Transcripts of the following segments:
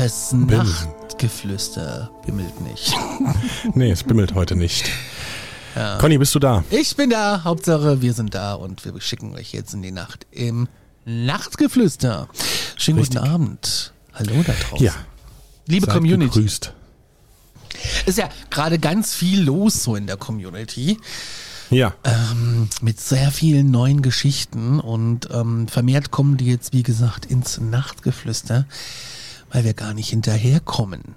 Das Nachtgeflüster bimmelt nicht. nee, es bimmelt heute nicht. Ja. Conny, bist du da? Ich bin da. Hauptsache, wir sind da und wir schicken euch jetzt in die Nacht im Nachtgeflüster. Schönen Richtig. guten Abend. Hallo da draußen. Ja. Liebe Seid Community. Gegrüßt. Ist ja gerade ganz viel los so in der Community. Ja. Ähm, mit sehr vielen neuen Geschichten und ähm, vermehrt kommen die jetzt, wie gesagt, ins Nachtgeflüster weil wir gar nicht hinterherkommen.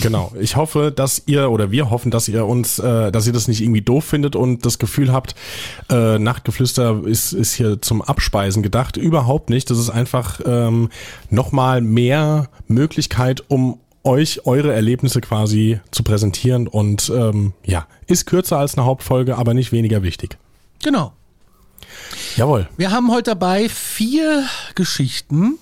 Genau. Ich hoffe, dass ihr oder wir hoffen, dass ihr uns, äh, dass ihr das nicht irgendwie doof findet und das Gefühl habt, äh, Nachtgeflüster ist, ist hier zum Abspeisen gedacht. Überhaupt nicht. Das ist einfach ähm, nochmal mehr Möglichkeit, um euch eure Erlebnisse quasi zu präsentieren und ähm, ja, ist kürzer als eine Hauptfolge, aber nicht weniger wichtig. Genau. Jawohl. Wir haben heute dabei vier Geschichten,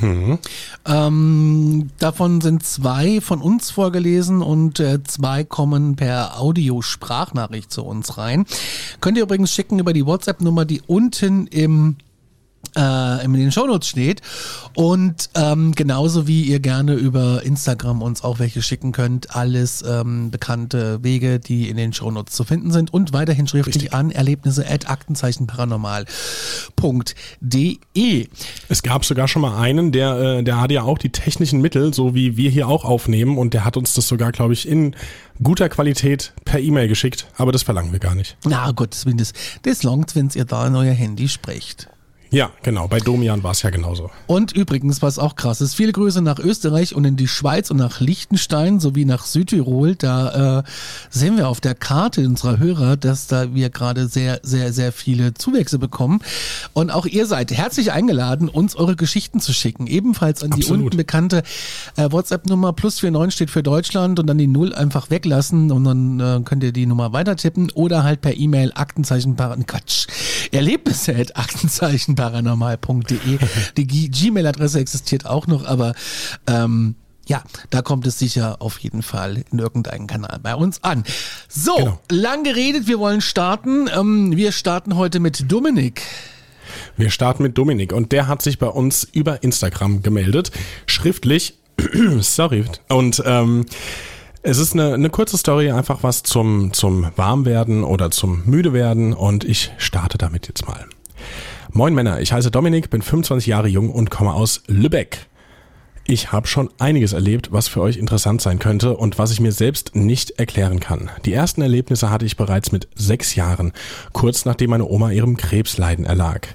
Mhm. Ähm, davon sind zwei von uns vorgelesen und äh, zwei kommen per Audiosprachnachricht zu uns rein. Könnt ihr übrigens schicken über die WhatsApp-Nummer, die unten im äh, in den Shownotes steht. Und ähm, genauso wie ihr gerne über Instagram uns auch welche schicken könnt, alles ähm, bekannte Wege, die in den Shownotes zu finden sind und weiterhin schriftlich Richtig. an Erlebnisse at aktenzeichenparanormal.de. Es gab sogar schon mal einen, der, äh, der hat ja auch die technischen Mittel, so wie wir hier auch aufnehmen und der hat uns das sogar, glaube ich, in guter Qualität per E-Mail geschickt, aber das verlangen wir gar nicht. Na Gott, das, das langt, wenn ihr da in euer Handy sprecht. Ja, genau. Bei Domian war es ja genauso. Und übrigens, was auch krass ist, viele Grüße nach Österreich und in die Schweiz und nach Liechtenstein sowie nach Südtirol. Da äh, sehen wir auf der Karte unserer Hörer, dass da wir gerade sehr, sehr, sehr viele Zuwächse bekommen. Und auch ihr seid herzlich eingeladen, uns eure Geschichten zu schicken. Ebenfalls an die Absolut. unten bekannte äh, WhatsApp-Nummer plus 49 steht für Deutschland und dann die Null einfach weglassen und dann äh, könnt ihr die Nummer weiter tippen oder halt per E-Mail Aktenzeichen Quatsch. Erlebnisse at Aktenzeichen paranormal.de. Die Gmail-Adresse existiert auch noch, aber ähm, ja, da kommt es sicher auf jeden Fall in irgendeinem Kanal bei uns an. So, genau. lang geredet, wir wollen starten. Ähm, wir starten heute mit Dominik. Wir starten mit Dominik und der hat sich bei uns über Instagram gemeldet, schriftlich. Sorry. Und ähm, es ist eine, eine kurze Story, einfach was zum, zum Warmwerden oder zum Müdewerden und ich starte damit jetzt mal. Moin Männer, ich heiße Dominik, bin 25 Jahre jung und komme aus Lübeck. Ich habe schon einiges erlebt, was für euch interessant sein könnte und was ich mir selbst nicht erklären kann. Die ersten Erlebnisse hatte ich bereits mit sechs Jahren, kurz nachdem meine Oma ihrem Krebsleiden erlag.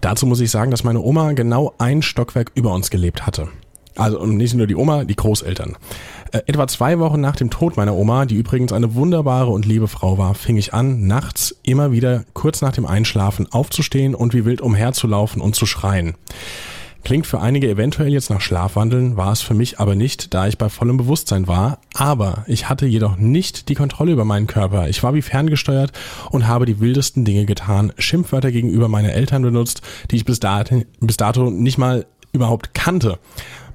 Dazu muss ich sagen, dass meine Oma genau ein Stockwerk über uns gelebt hatte. Also nicht nur die Oma, die Großeltern. Äh, etwa zwei Wochen nach dem Tod meiner Oma, die übrigens eine wunderbare und liebe Frau war, fing ich an, nachts immer wieder kurz nach dem Einschlafen aufzustehen und wie wild umherzulaufen und zu schreien. Klingt für einige eventuell jetzt nach Schlafwandeln, war es für mich aber nicht, da ich bei vollem Bewusstsein war. Aber ich hatte jedoch nicht die Kontrolle über meinen Körper. Ich war wie ferngesteuert und habe die wildesten Dinge getan, Schimpfwörter gegenüber meinen Eltern benutzt, die ich bis dato, bis dato nicht mal überhaupt kannte.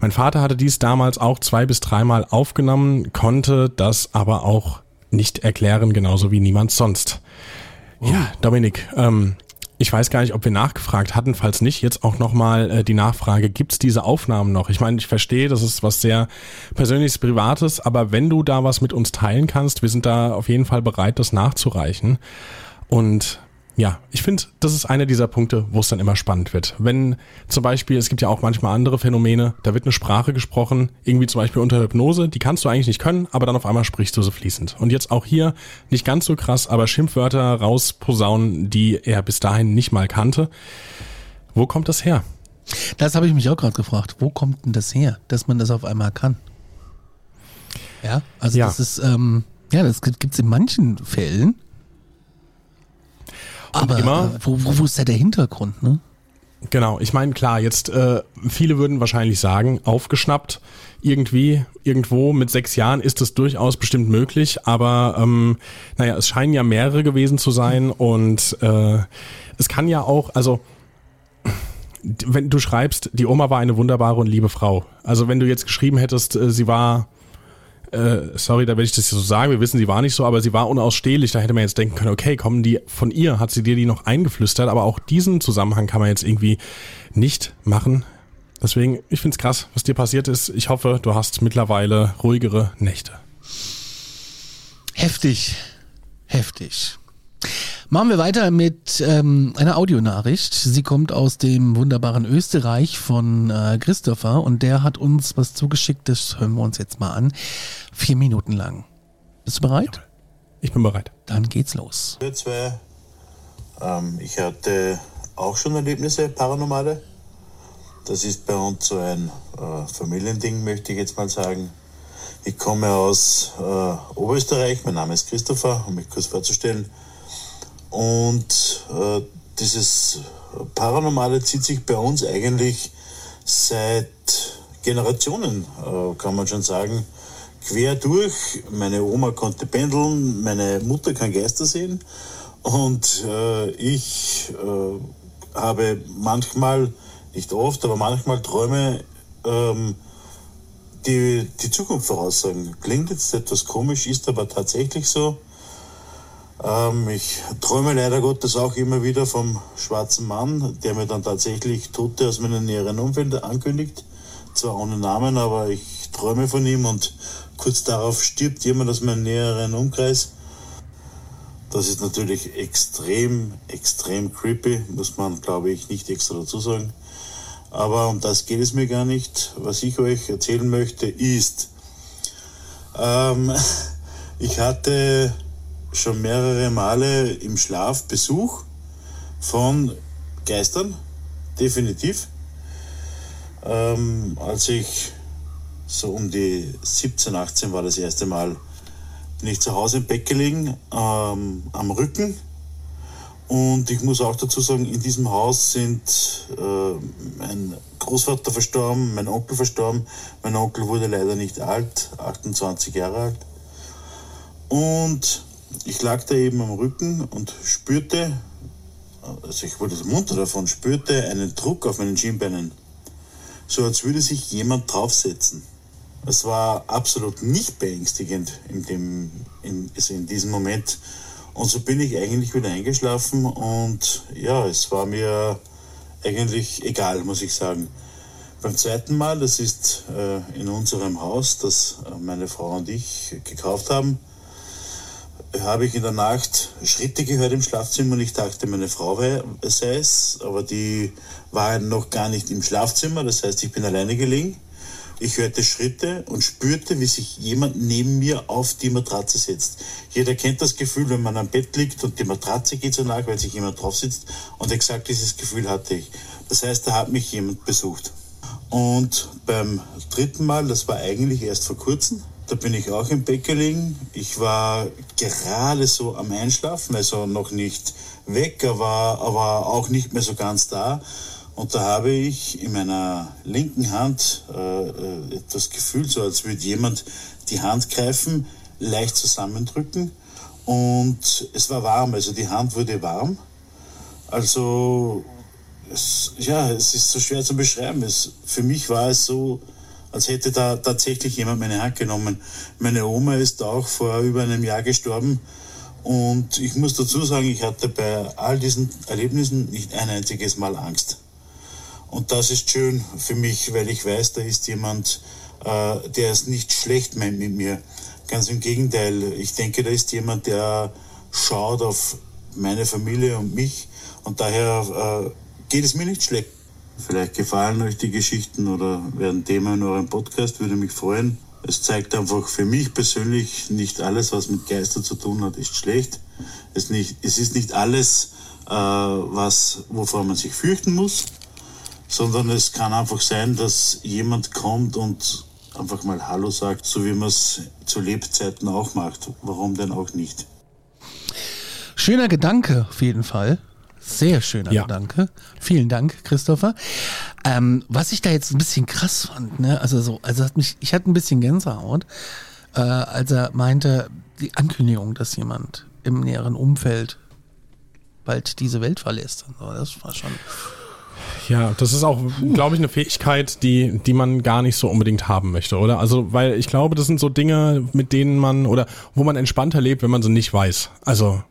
Mein Vater hatte dies damals auch zwei bis dreimal aufgenommen, konnte das aber auch nicht erklären, genauso wie niemand sonst. Oh. Ja, Dominik, ähm, ich weiß gar nicht, ob wir nachgefragt hatten. Falls nicht, jetzt auch nochmal äh, die Nachfrage, gibt es diese Aufnahmen noch? Ich meine, ich verstehe, das ist was sehr Persönliches, Privates, aber wenn du da was mit uns teilen kannst, wir sind da auf jeden Fall bereit, das nachzureichen. Und ja, ich finde, das ist einer dieser Punkte, wo es dann immer spannend wird. Wenn zum Beispiel, es gibt ja auch manchmal andere Phänomene, da wird eine Sprache gesprochen, irgendwie zum Beispiel unter Hypnose, die kannst du eigentlich nicht können, aber dann auf einmal sprichst du so fließend. Und jetzt auch hier nicht ganz so krass, aber Schimpfwörter rausposaunen, die er bis dahin nicht mal kannte. Wo kommt das her? Das habe ich mich auch gerade gefragt. Wo kommt denn das her, dass man das auf einmal kann? Ja, also Ja. das ist, ähm, ja, das gibt es in manchen Fällen. Aber immer- äh, wo, wo, wo ist da der Hintergrund, ne? Genau, ich meine, klar, jetzt äh, viele würden wahrscheinlich sagen, aufgeschnappt, irgendwie, irgendwo mit sechs Jahren ist es durchaus bestimmt möglich, aber ähm, naja, es scheinen ja mehrere gewesen zu sein und äh, es kann ja auch, also wenn du schreibst, die Oma war eine wunderbare und liebe Frau. Also wenn du jetzt geschrieben hättest, äh, sie war, äh, sorry, da werde ich das so sagen, wir wissen, sie war nicht so, aber sie war unausstehlich, da hätte man jetzt denken können, okay, kommen die von ihr, hat sie dir die noch eingeflüstert, aber auch diesen Zusammenhang kann man jetzt irgendwie nicht machen. Deswegen, ich find's krass, was dir passiert ist. Ich hoffe, du hast mittlerweile ruhigere Nächte. Heftig. Heftig. Machen wir weiter mit ähm, einer Audionachricht. Sie kommt aus dem wunderbaren Österreich von äh, Christopher und der hat uns was zugeschickt, das hören wir uns jetzt mal an. Vier Minuten lang. Bist du bereit? Ich bin bereit. Dann geht's los. Zwei. Ähm, ich hatte auch schon Erlebnisse, paranormale. Das ist bei uns so ein äh, Familiending, möchte ich jetzt mal sagen. Ich komme aus äh, Oberösterreich, mein Name ist Christopher, um mich kurz vorzustellen. Und äh, dieses Paranormale zieht sich bei uns eigentlich seit Generationen, äh, kann man schon sagen, quer durch. Meine Oma konnte pendeln, meine Mutter kann Geister sehen und äh, ich äh, habe manchmal, nicht oft, aber manchmal Träume, ähm, die die Zukunft voraussagen. Klingt jetzt etwas komisch, ist aber tatsächlich so. Ähm, ich träume leider Gottes auch immer wieder vom schwarzen Mann, der mir dann tatsächlich Tote aus meinem näheren Umfeld ankündigt. Zwar ohne Namen, aber ich träume von ihm und kurz darauf stirbt jemand aus meinem näheren Umkreis. Das ist natürlich extrem, extrem creepy, muss man, glaube ich, nicht extra dazu sagen. Aber um das geht es mir gar nicht. Was ich euch erzählen möchte, ist, ähm, ich hatte schon mehrere Male im Schlaf Besuch von Geistern, definitiv. Ähm, als ich so um die 17, 18 war das erste Mal, bin ich zu Hause im Bett gelegen, ähm, am Rücken. Und ich muss auch dazu sagen, in diesem Haus sind äh, mein Großvater verstorben, mein Onkel verstorben. Mein Onkel wurde leider nicht alt, 28 Jahre alt. Und ich lag da eben am Rücken und spürte, also ich wurde munter davon, spürte einen Druck auf meinen Schienbeinen. So als würde sich jemand draufsetzen. Es war absolut nicht beängstigend in, dem, in, also in diesem Moment. Und so bin ich eigentlich wieder eingeschlafen und ja, es war mir eigentlich egal, muss ich sagen. Beim zweiten Mal, das ist äh, in unserem Haus, das äh, meine Frau und ich gekauft haben, habe ich in der Nacht Schritte gehört im Schlafzimmer und ich dachte, meine Frau sei es, aber die war noch gar nicht im Schlafzimmer, das heißt, ich bin alleine gelegen. Ich hörte Schritte und spürte, wie sich jemand neben mir auf die Matratze setzt. Jeder kennt das Gefühl, wenn man am Bett liegt und die Matratze geht so nach, weil sich jemand drauf sitzt. Und exakt dieses Gefühl hatte ich. Das heißt, da hat mich jemand besucht. Und beim dritten Mal, das war eigentlich erst vor kurzem, da bin ich auch im gelegen. Ich war gerade so am Einschlafen, also noch nicht weg, aber, aber auch nicht mehr so ganz da. Und da habe ich in meiner linken Hand äh, äh, etwas gefühlt, so als würde jemand die Hand greifen, leicht zusammendrücken. Und es war warm, also die Hand wurde warm. Also es, ja, es ist so schwer zu beschreiben. Es, für mich war es so, als hätte da tatsächlich jemand meine Hand genommen. Meine Oma ist auch vor über einem Jahr gestorben. Und ich muss dazu sagen, ich hatte bei all diesen Erlebnissen nicht ein einziges Mal Angst. Und das ist schön für mich, weil ich weiß, da ist jemand, äh, der es nicht schlecht meint mit mir. Ganz im Gegenteil. Ich denke, da ist jemand, der schaut auf meine Familie und mich. Und daher äh, geht es mir nicht schlecht. Vielleicht gefallen euch die Geschichten oder werden Thema in eurem Podcast, würde mich freuen. Es zeigt einfach für mich persönlich, nicht alles, was mit Geister zu tun hat, ist schlecht. Es, nicht, es ist nicht alles, äh, was, wovor man sich fürchten muss, sondern es kann einfach sein, dass jemand kommt und einfach mal Hallo sagt, so wie man es zu Lebzeiten auch macht. Warum denn auch nicht? Schöner Gedanke, auf jeden Fall. Sehr schöner Ja. Gedanke. Vielen Dank, Christopher. Ähm, was ich da jetzt ein bisschen krass fand, ne, also so, also hat mich, ich hatte ein bisschen Gänsehaut, äh, als er meinte, die Ankündigung, dass jemand im näheren Umfeld bald diese Welt verlässt. und so, das war schon. Ja, das ist auch, glaube ich, eine Fähigkeit, die, die man gar nicht so unbedingt haben möchte, oder? Also, weil ich glaube, das sind so Dinge, mit denen man oder wo man entspannter lebt, wenn man sie nicht weiß. Also,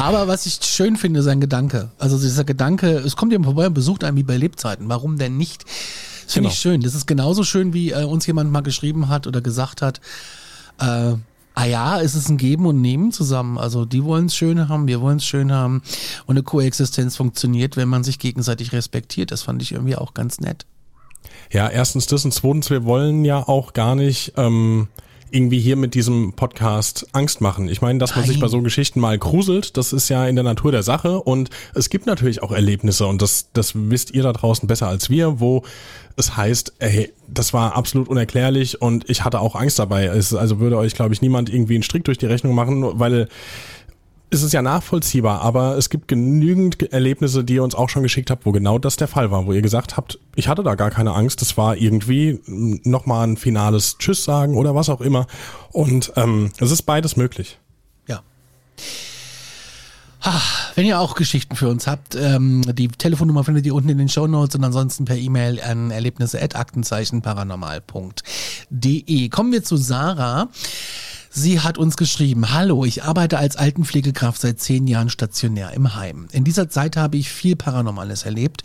Aber was ich schön finde, ist ein Gedanke. Also dieser Gedanke, es kommt jemand vorbei und besucht einen wie bei Lebzeiten. Warum denn nicht? Das finde Genau. ich schön. Das ist genauso schön, wie äh, uns jemand mal geschrieben hat oder gesagt hat, äh, ah ja, es ist ein Geben und Nehmen zusammen. Also die wollen es schön haben, wir wollen es schön haben. Und eine Koexistenz funktioniert, wenn man sich gegenseitig respektiert. Das fand ich irgendwie auch ganz nett. ja, erstens das und zweitens, wir wollen ja auch gar nicht ähm, irgendwie hier mit diesem Podcast Angst machen. Ich meine, dass man sich Nein. bei so Geschichten mal gruselt, das ist ja in der Natur der Sache und es gibt natürlich auch Erlebnisse und das, das wisst ihr da draußen besser als wir, wo es heißt, ey, das war absolut unerklärlich und ich hatte auch Angst dabei. Es, also würde euch, glaube ich, niemand irgendwie einen Strick durch die Rechnung machen, weil es ist ja nachvollziehbar, aber es gibt genügend Erlebnisse, die ihr uns auch schon geschickt habt, wo genau das der Fall war, wo ihr gesagt habt, ich hatte da gar keine Angst, das war irgendwie nochmal ein finales Tschüss sagen oder was auch immer. Und ähm, es ist beides möglich. Ja. Ah, Wenn ihr auch Geschichten für uns habt, ähm, die Telefonnummer findet ihr unten in den Shownotes und ansonsten per E-Mail an erlebnisse.aktenzeichen-paranormal.de. Kommen wir zu Sarah. Sie hat uns geschrieben, Hallo, ich arbeite als Altenpflegekraft seit zehn Jahren stationär im Heim. In dieser Zeit habe ich viel Paranormales erlebt.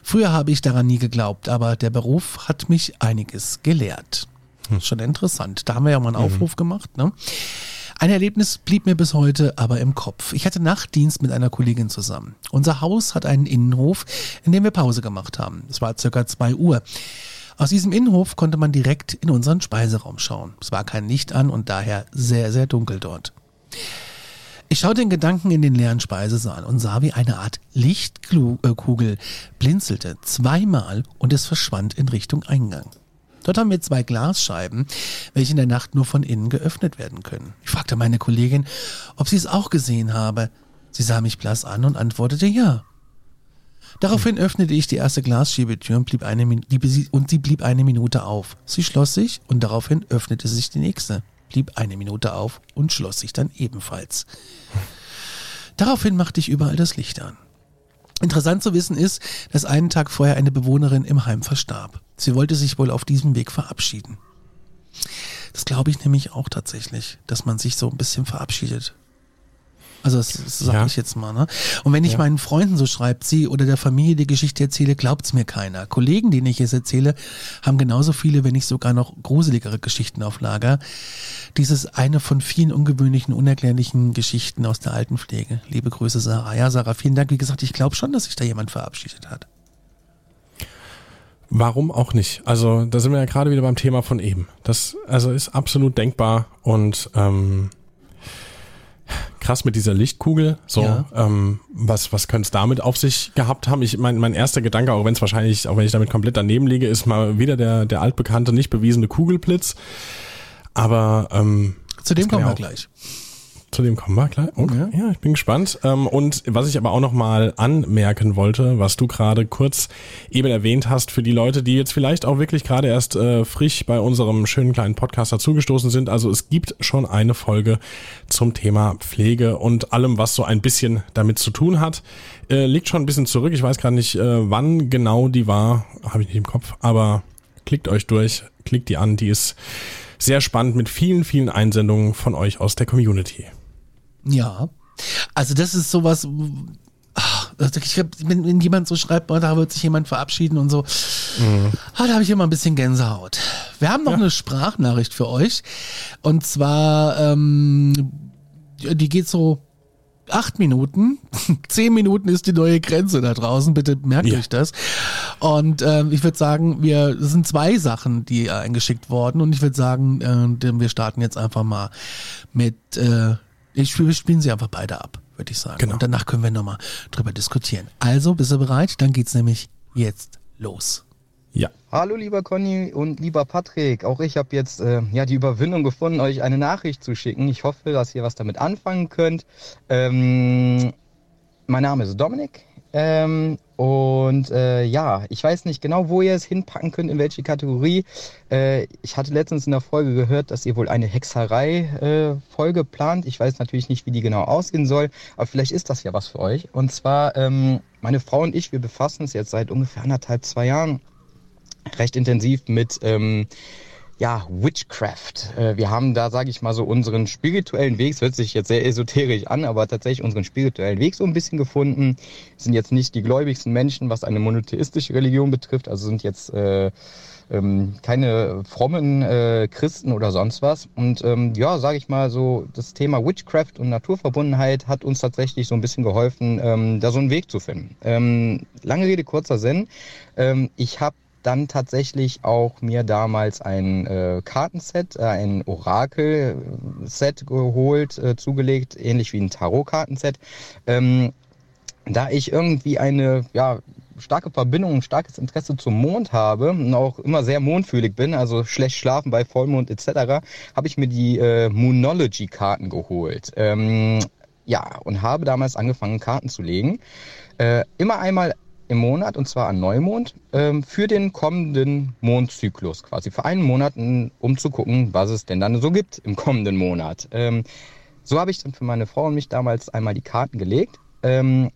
Früher habe ich daran nie geglaubt, aber der Beruf hat mich einiges gelehrt. Schon interessant. Da haben wir ja mal einen Aufruf gemacht. Ne? Ein Erlebnis blieb mir bis heute aber im Kopf. Ich hatte Nachtdienst mit einer Kollegin zusammen. Unser Haus hat einen Innenhof, in dem wir Pause gemacht haben. Es war circa zwei Uhr. Aus diesem Innenhof konnte man direkt in unseren Speiseraum schauen. Es war kein Licht an und daher sehr, sehr dunkel dort. Ich schaute in Gedanken in den leeren Speisesaal und sah, wie eine Art Lichtkugel blinzelte zweimal und es verschwand in Richtung Eingang. Dort haben wir zwei Glasscheiben, welche in der Nacht nur von innen geöffnet werden können. Ich fragte meine Kollegin, ob sie es auch gesehen habe. Sie sah mich blass an und antwortete ja. Daraufhin öffnete ich die erste Glasschiebetür und, blieb eine, Min- die, und sie blieb eine Minute auf. Sie schloss sich und daraufhin öffnete sich die nächste, blieb eine Minute auf und schloss sich dann ebenfalls. Daraufhin machte ich überall das Licht an. Interessant zu wissen ist, dass einen Tag vorher eine Bewohnerin im Heim verstarb. Sie wollte sich wohl auf diesem Weg verabschieden. Das glaube ich nämlich auch tatsächlich, dass man sich so ein bisschen verabschiedet. Also das, das sage Ja. ich jetzt mal. Ne? Und wenn ich Ja. meinen Freunden so schreibt sie oder der Familie die Geschichte erzähle, glaubt's mir keiner. Kollegen, denen ich es erzähle, haben genauso viele, wenn nicht sogar noch gruseligere Geschichten auf Lager. Dies ist eine von vielen ungewöhnlichen, unerklärlichen Geschichten aus der Altenpflege. Liebe Grüße, Sarah. Ja, Sarah, vielen Dank. Wie gesagt, ich glaube schon, dass sich da jemand verabschiedet hat. Warum auch nicht? Also, da sind wir ja gerade wieder beim Thema von eben. Das also ist absolut denkbar und ähm, krass mit dieser Lichtkugel. So, Ja. ähm, was was könnte es damit auf sich gehabt haben? Ich mein mein erster Gedanke, auch wenn es wahrscheinlich, auch wenn ich damit komplett daneben liege, ist mal wieder der der altbekannte, nicht bewiesene Kugelblitz. Aber ähm, Zu dem kommen ja wir auch- gleich. Zu dem kommen wir gleich. Okay. Ja. Ich bin gespannt. Ähm, und was ich aber auch noch mal anmerken wollte, was du gerade kurz eben erwähnt hast, für die Leute, die jetzt vielleicht auch wirklich gerade erst äh, frisch bei unserem schönen kleinen Podcast dazugestoßen sind. Also es gibt schon eine Folge zum Thema Pflege und allem, was so ein bisschen damit zu tun hat. Äh, liegt schon ein bisschen zurück. Ich weiß gerade nicht, äh, wann genau die war. Habe ich nicht im Kopf. Aber klickt euch durch, klickt die an. Die ist sehr spannend mit vielen, vielen Einsendungen von euch aus der Community. Ja. Also das ist sowas. ach, also Ich hab, wenn, wenn jemand so schreibt, da wird sich jemand verabschieden und so, ah, da habe ich immer ein bisschen Gänsehaut. Wir haben noch eine Sprachnachricht für euch. Und zwar, ähm, die geht so acht Minuten. Zehn Minuten ist die neue Grenze da draußen. Bitte merkt Ja. euch das. Und ähm, ich würde sagen, wir es sind zwei Sachen, die äh, eingeschickt worden. Und ich würde sagen, äh, wir starten jetzt einfach mal mit. Äh, ich spiel, wir spielen sie einfach beide ab, würde ich sagen. Genau. Und danach können wir nochmal drüber diskutieren. Also, bist du bereit? Dann geht's nämlich jetzt los. Ja. Hallo lieber Conny und lieber Patrick. Auch ich habe jetzt äh, ja die Überwindung gefunden, euch eine Nachricht zu schicken. Ich hoffe, dass ihr was damit anfangen könnt. Ähm, mein Name ist Dominik. Ähm, und äh, ja, ich weiß nicht genau, wo ihr es hinpacken könnt, in welche Kategorie. Äh, ich hatte letztens in der Folge gehört, dass ihr wohl eine Hexerei-Folge äh, plant. Ich weiß natürlich nicht, wie die genau aussehen soll, aber vielleicht ist das ja was für euch. Und zwar, ähm, meine Frau und ich, wir befassen uns jetzt seit ungefähr anderthalb, zwei Jahren recht intensiv mit ähm, ja, Witchcraft. Äh, wir haben da, sage ich mal, so unseren spirituellen Weg, es hört sich jetzt sehr esoterisch an, aber tatsächlich unseren spirituellen Weg so ein bisschen gefunden. Sind jetzt nicht die gläubigsten Menschen, was eine monotheistische Religion betrifft, also sind jetzt äh, ähm, keine frommen äh, Christen oder sonst was. Und ähm, ja, sage ich mal so, das Thema Witchcraft und Naturverbundenheit hat uns tatsächlich so ein bisschen geholfen, ähm, da so einen Weg zu finden. Ähm, lange Rede, kurzer Sinn. Ähm, ich habe dann tatsächlich auch mir damals ein äh, Kartenset, äh, ein Orakel-Set geholt, äh, zugelegt, ähnlich wie ein Tarot-Kartenset. Ähm, da ich irgendwie eine, ja, starke Verbindung, ein starkes Interesse zum Mond habe und auch immer sehr mondfühlig bin, also schlecht schlafen bei Vollmond etc., habe ich mir die äh, Moonology-Karten geholt. Ähm, ja, und habe damals angefangen, Karten zu legen. Äh, immer einmal im Monat, und zwar an Neumond, ähm, für den kommenden Mondzyklus quasi. Für einen Monat, um zu gucken, was es denn dann so gibt im kommenden Monat. Ähm, so habe ich dann für meine Frau und mich damals einmal die Karten gelegt. Ähm,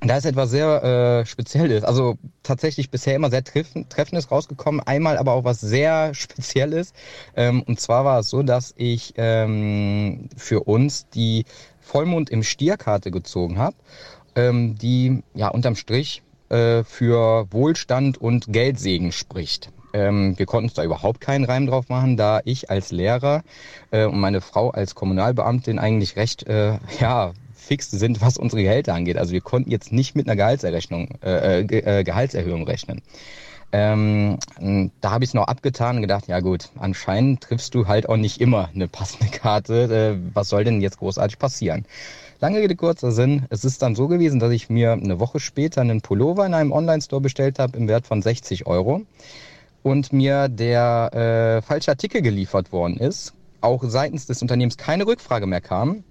da ist etwas sehr äh, Spezielles, also tatsächlich bisher immer sehr treffen, Treffendes rausgekommen, einmal aber auch was sehr Spezielles. Und zwar war es so, dass ich für uns die Vollmond im Stierkarte gezogen habe, die ja unterm Strich äh, für Wohlstand und Geldsegen spricht. Ähm, wir konnten uns da überhaupt keinen Reim drauf machen, da ich als Lehrer äh, und meine Frau als Kommunalbeamtin eigentlich recht äh, ja fix sind, was unsere Gehälter angeht. Also wir konnten jetzt nicht mit einer Gehaltserrechnung, äh, äh, äh Gehaltserhöhung rechnen. Ähm, da habe ich es noch abgetan und gedacht, ja gut, anscheinend triffst du halt auch nicht immer eine passende Karte. Äh, was soll denn jetzt großartig passieren? Lange Rede, kurzer Sinn. Es ist dann so gewesen, dass ich mir eine Woche später einen Pullover in einem Online-Store bestellt habe im Wert von 60 Euro und mir der äh, falsche Artikel geliefert worden ist. Auch seitens des Unternehmens keine Rückfrage mehr kam.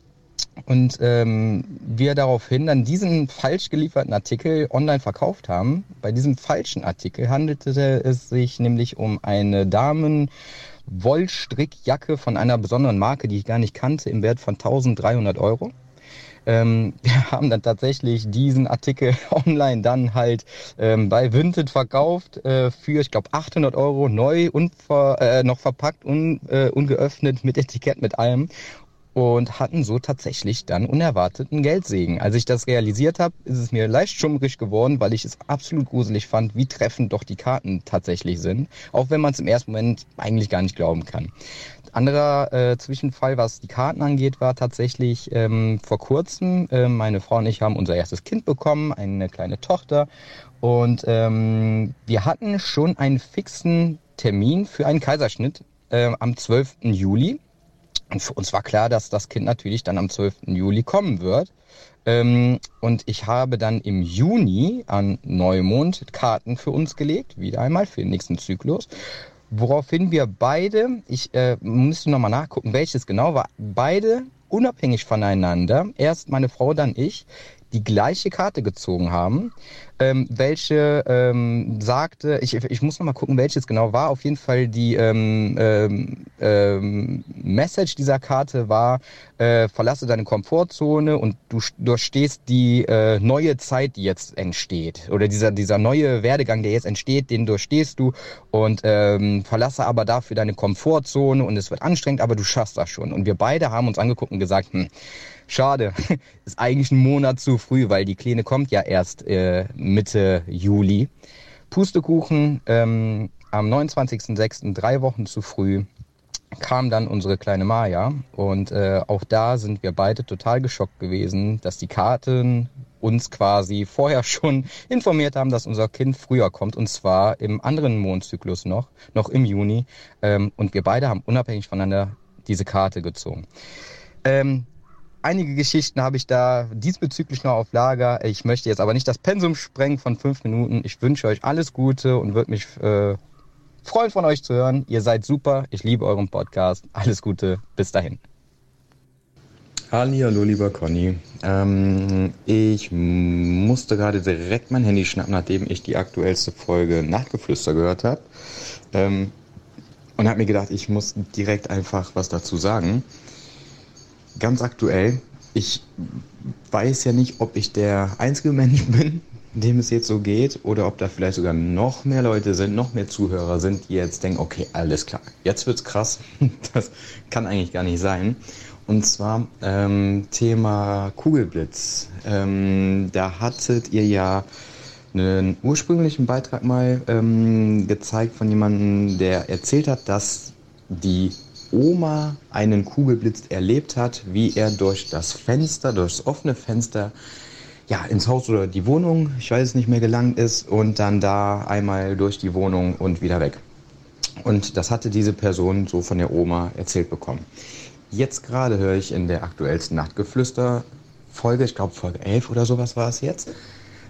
Und ähm, wir daraufhin dann diesen falsch gelieferten Artikel online verkauft haben. Bei diesem falschen Artikel handelte es sich nämlich um eine Damen Wollstrickjacke von einer besonderen Marke, die ich gar nicht kannte, im Wert von 1300 Euro. Ähm, wir haben dann tatsächlich diesen Artikel online dann halt ähm, bei Vinted verkauft äh, für, ich glaube, 800 Euro neu und äh, noch verpackt und äh, ungeöffnet mit Etikett, mit allem und hatten so tatsächlich dann unerwarteten Geldsegen. Als ich das realisiert habe, ist es mir leicht schummrig geworden, weil ich es absolut gruselig fand, wie treffend doch die Karten tatsächlich sind, auch wenn man es im ersten Moment eigentlich gar nicht glauben kann. Anderer äh, Zwischenfall, was die Karten angeht, war tatsächlich ähm, vor kurzem. Äh, meine Frau und ich haben unser erstes Kind bekommen, eine kleine Tochter. Und ähm, wir hatten schon einen fixen Termin für einen Kaiserschnitt äh, am 12. Juli. Und für uns war klar, dass das Kind natürlich dann am 12. Juli kommen wird. Ähm, und ich habe dann im Juni an Neumond Karten für uns gelegt, wieder einmal für den nächsten Zyklus. Woraufhin wir beide, ich äh, müsste nochmal nachgucken, welches genau war, beide unabhängig voneinander, erst meine Frau, dann ich, die gleiche Karte gezogen haben, ähm, welche ähm, sagte, ich, ich muss noch mal gucken, welches genau war. Auf jeden Fall die ähm, ähm, ähm, Message dieser Karte war, äh, verlasse deine Komfortzone und du durchstehst die äh, neue Zeit, die jetzt entsteht. Oder dieser, dieser neue Werdegang, der jetzt entsteht, den durchstehst du und ähm, verlasse aber dafür deine Komfortzone und es wird anstrengend, aber du schaffst das schon. Und wir beide haben uns angeguckt und gesagt, hm, Schade, ist eigentlich ein Monat zu früh, weil die Kleine kommt ja erst äh, Mitte Juli. Pustekuchen, ähm, am 29.06., drei Wochen zu früh, kam dann unsere kleine Maya. Und äh, auch da sind wir beide total geschockt gewesen, dass die Karten uns quasi vorher schon informiert haben, dass unser Kind früher kommt. Und zwar im anderen Mondzyklus noch, noch im Juni. Ähm, und wir beide haben unabhängig voneinander diese Karte gezogen. Ähm, einige Geschichten habe ich da diesbezüglich noch auf Lager. Ich möchte jetzt aber nicht das Pensum sprengen von fünf Minuten. Ich wünsche euch alles Gute und würde mich äh, freuen, von euch zu hören. Ihr seid super. Ich liebe euren Podcast. Alles Gute. Bis dahin. Hallo, lieber Conny. Ähm, ich musste gerade direkt mein Handy schnappen, nachdem ich die aktuellste Folge Nachtgeflüster gehört habe. Ähm, und habe mir gedacht, ich muss direkt einfach was dazu sagen. Ganz aktuell, ich weiß ja nicht, ob ich der einzige Mensch bin, dem es jetzt so geht, oder ob da vielleicht sogar noch mehr Leute sind, noch mehr Zuhörer sind, die jetzt denken, okay, alles klar, jetzt wird's krass. Das kann eigentlich gar nicht sein. Und zwar ähm, Thema Kugelblitz. Ähm, da hattet ihr ja einen ursprünglichen Beitrag mal ähm, gezeigt von jemandem, der erzählt hat, dass die Oma einen Kugelblitz erlebt hat, wie er durch das Fenster, durchs offene Fenster, ja, ins Haus oder die Wohnung, ich weiß es nicht mehr, gelangt ist und dann da einmal durch die Wohnung und wieder weg. Und das hatte diese Person so von der Oma erzählt bekommen. Jetzt gerade höre ich in der aktuellsten Nachtgeflüster-Folge, ich glaube Folge 11 oder sowas war es jetzt,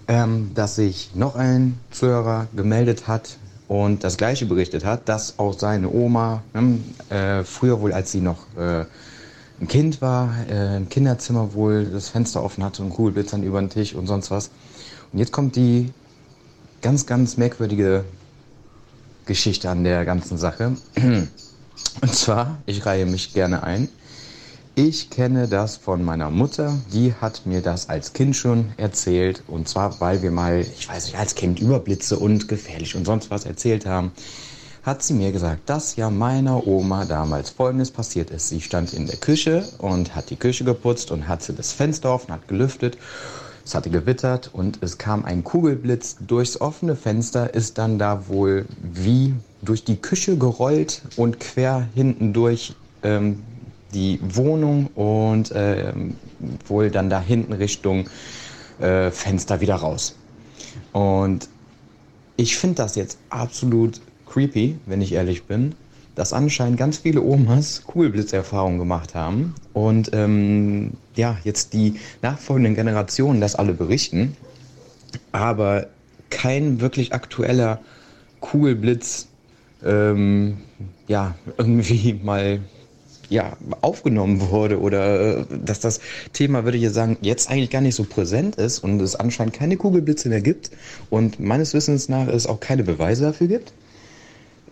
ähm, dass sich noch ein Zuhörer gemeldet hat und das gleiche berichtet hat, dass auch seine Oma ne, äh, früher wohl, als sie noch äh, ein Kind war, äh, im Kinderzimmer wohl das Fenster offen hatte und Kugelblitzern über den Tisch und sonst was. Und jetzt kommt die ganz, ganz merkwürdige Geschichte an der ganzen Sache. Und zwar, ich reihe mich gerne ein. Ich kenne das von meiner Mutter. Die hat mir das als Kind schon erzählt. Und zwar, weil wir mal, ich weiß nicht, als Kind Überblitze und gefährlich und sonst was erzählt haben, hat sie mir gesagt, dass ja meiner Oma damals Folgendes passiert ist. Sie stand in der Küche und hat die Küche geputzt und hatte das Fenster offen, hat gelüftet. Es hatte gewittert und es kam ein Kugelblitz durchs offene Fenster, ist dann da wohl wie durch die Küche gerollt und quer hinten durch ähm, die Wohnung und äh, wohl dann da hinten Richtung äh, Fenster wieder raus. Und ich finde das jetzt absolut creepy, wenn ich ehrlich bin, dass anscheinend ganz viele Omas Kugelblitzerfahrungen gemacht haben und ähm, ja, jetzt die nachfolgenden Generationen das alle berichten, aber kein wirklich aktueller Kugelblitz ähm, ja, irgendwie mal ja, aufgenommen wurde oder äh, dass das Thema, würde ich sagen, jetzt eigentlich gar nicht so präsent ist und es anscheinend keine Kugelblitze mehr gibt und meines Wissens nach es auch keine Beweise dafür gibt,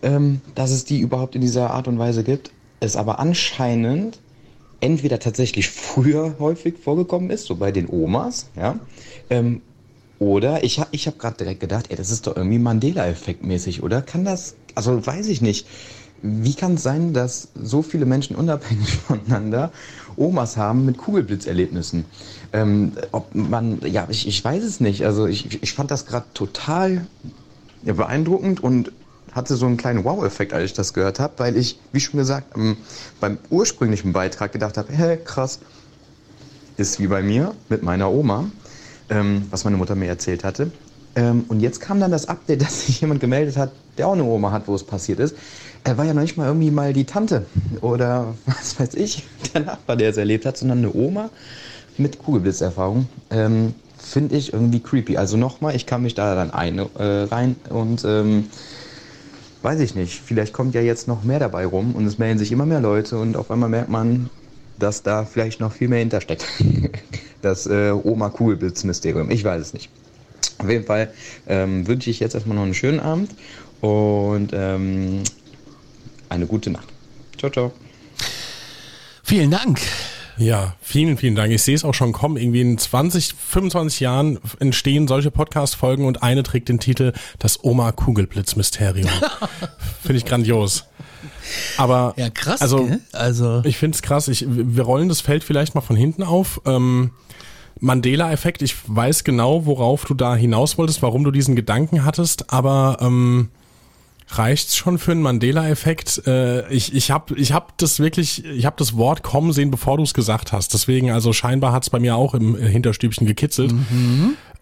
ähm, dass es die überhaupt in dieser Art und Weise gibt, es aber anscheinend entweder tatsächlich früher häufig vorgekommen ist, so bei den Omas, ja, ähm, oder ich habe ich hab gerade direkt gedacht, ey, das ist doch irgendwie Mandela-Effekt mäßig, oder? Kann das, also weiß ich nicht. Wie kann es sein, dass so viele Menschen unabhängig voneinander Omas haben mit Kugelblitzerlebnissen? Ähm, ob man, ja, ich, ich weiß es nicht. Also ich, ich fand das gerade total beeindruckend und hatte so einen kleinen Wow-Effekt, als ich das gehört habe, weil ich, wie schon gesagt, ähm, beim ursprünglichen Beitrag gedacht habe, hä, krass, ist wie bei mir mit meiner Oma, ähm, was meine Mutter mir erzählt hatte. Ähm, und jetzt kam dann das Update, dass sich jemand gemeldet hat, der auch eine Oma hat, wo es passiert ist. Er war ja noch nicht mal irgendwie mal die Tante oder was weiß ich, der Nachbar, der es erlebt hat, sondern eine Oma mit Kugelblitzerfahrung. Ähm, Finde ich irgendwie creepy. Also nochmal, ich kann mich da dann ein, äh, rein und ähm, weiß ich nicht. Vielleicht kommt ja jetzt noch mehr dabei rum und es melden sich immer mehr Leute und auf einmal merkt man, dass da vielleicht noch viel mehr hintersteckt. das äh, Oma-Kugelblitz-Mysterium. Ich weiß es nicht. Auf jeden Fall ähm, wünsche ich jetzt erstmal noch einen schönen Abend und ähm, eine gute Nacht. Ciao, ciao. Vielen Dank. Ja, vielen, vielen Dank. Ich sehe es auch schon kommen. Irgendwie in 20, 25 Jahren entstehen solche Podcast-Folgen und eine trägt den Titel Das Oma-Kugelblitz-Mysterium. Finde ich grandios. Aber Ja, krass. Also, gell? also ich finde es krass. Ich, wir rollen das Feld vielleicht mal von hinten auf. Ähm, Mandela-Effekt, ich weiß genau, worauf du da hinaus wolltest, warum du diesen Gedanken hattest, aber ähm, reicht's schon für einen Mandela-Effekt? Äh, ich ich habe ich hab das wirklich, ich habe das Wort kommen sehen, bevor du es gesagt hast. Deswegen, also scheinbar hat's bei mir auch im Hinterstübchen gekitzelt.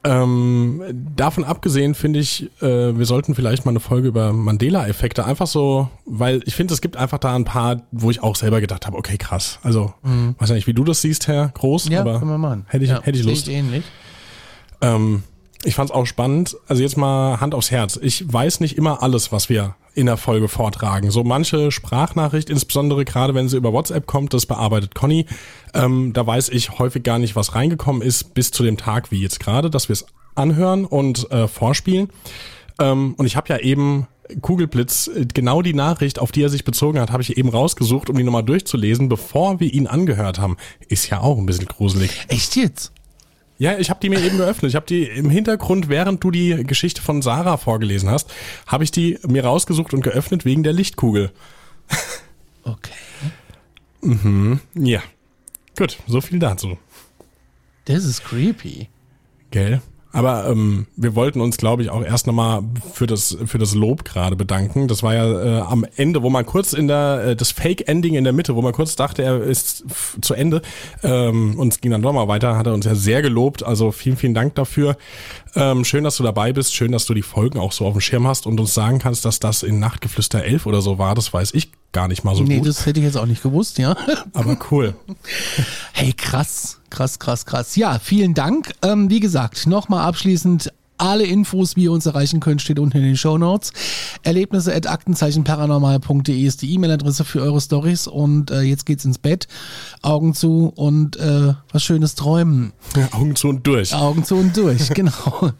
Ähm, davon abgesehen finde ich, äh, wir sollten vielleicht mal eine Folge über Mandela-Effekte einfach so, weil ich finde, es gibt einfach da ein paar, wo ich auch selber gedacht habe, okay, krass. Also, mhm. weiß ja nicht, wie du das siehst, Herr Groß, ja, aber hätte ich, ja, hätte ich Lust. Ich ähnlich. Ähm, ich fand es auch spannend. Also jetzt mal Hand aufs Herz. Ich weiß nicht immer alles, was wir in der Folge vortragen. So manche Sprachnachricht, insbesondere gerade wenn sie über WhatsApp kommt, das bearbeitet Conny. Ähm, da weiß ich häufig gar nicht, was reingekommen ist, bis zu dem Tag wie jetzt gerade, dass wir es anhören und äh, vorspielen. Ähm, und ich habe ja eben Kugelblitz, genau die Nachricht, auf die er sich bezogen hat, habe ich eben rausgesucht, um die nochmal durchzulesen, bevor wir ihn angehört haben. Ist ja auch ein bisschen gruselig. Echt jetzt? Ja, ich habe die mir eben geöffnet. Ich habe die im Hintergrund, während du die Geschichte von Sarah vorgelesen hast, habe ich die mir rausgesucht und geöffnet wegen der Lichtkugel. Okay. mhm. Ja. Gut, so viel dazu. Das ist creepy. Gell? Aber ähm, wir wollten uns, glaube ich, auch erst nochmal für das, für das Lob gerade bedanken. Das war ja äh, am Ende, wo man kurz in der, äh, das Fake-Ending in der Mitte, wo man kurz dachte, er ist zu Ende ähm, und es ging dann doch mal weiter, hat er uns ja sehr gelobt. Also vielen, vielen Dank dafür. Ähm, schön, dass du dabei bist. Schön, dass du die Folgen auch so auf dem Schirm hast und uns sagen kannst, dass das in Nachtgeflüster 11 oder so war. Das weiß ich gar nicht mal so nee, gut. das hätte ich jetzt auch nicht gewusst, ja. Aber cool. Hey, krass, krass, krass, krass. Ja, vielen Dank. Ähm, wie gesagt, nochmal abschließend alle Infos, wie ihr uns erreichen könnt, steht unten in den Show Notes. Erlebnisse at aktenzeichenparanormal.de ist die E-Mail-Adresse für eure Stories und äh, jetzt geht's ins Bett. Augen zu und äh, was Schönes träumen. Ja, Augen zu und durch. Augen zu und durch, genau.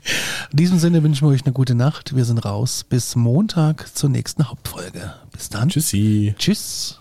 In diesem Sinne wünschen wir euch eine gute Nacht. Wir sind raus. Bis Montag zur nächsten Hauptfolge. Bis dann. Tschüssi. Tschüss.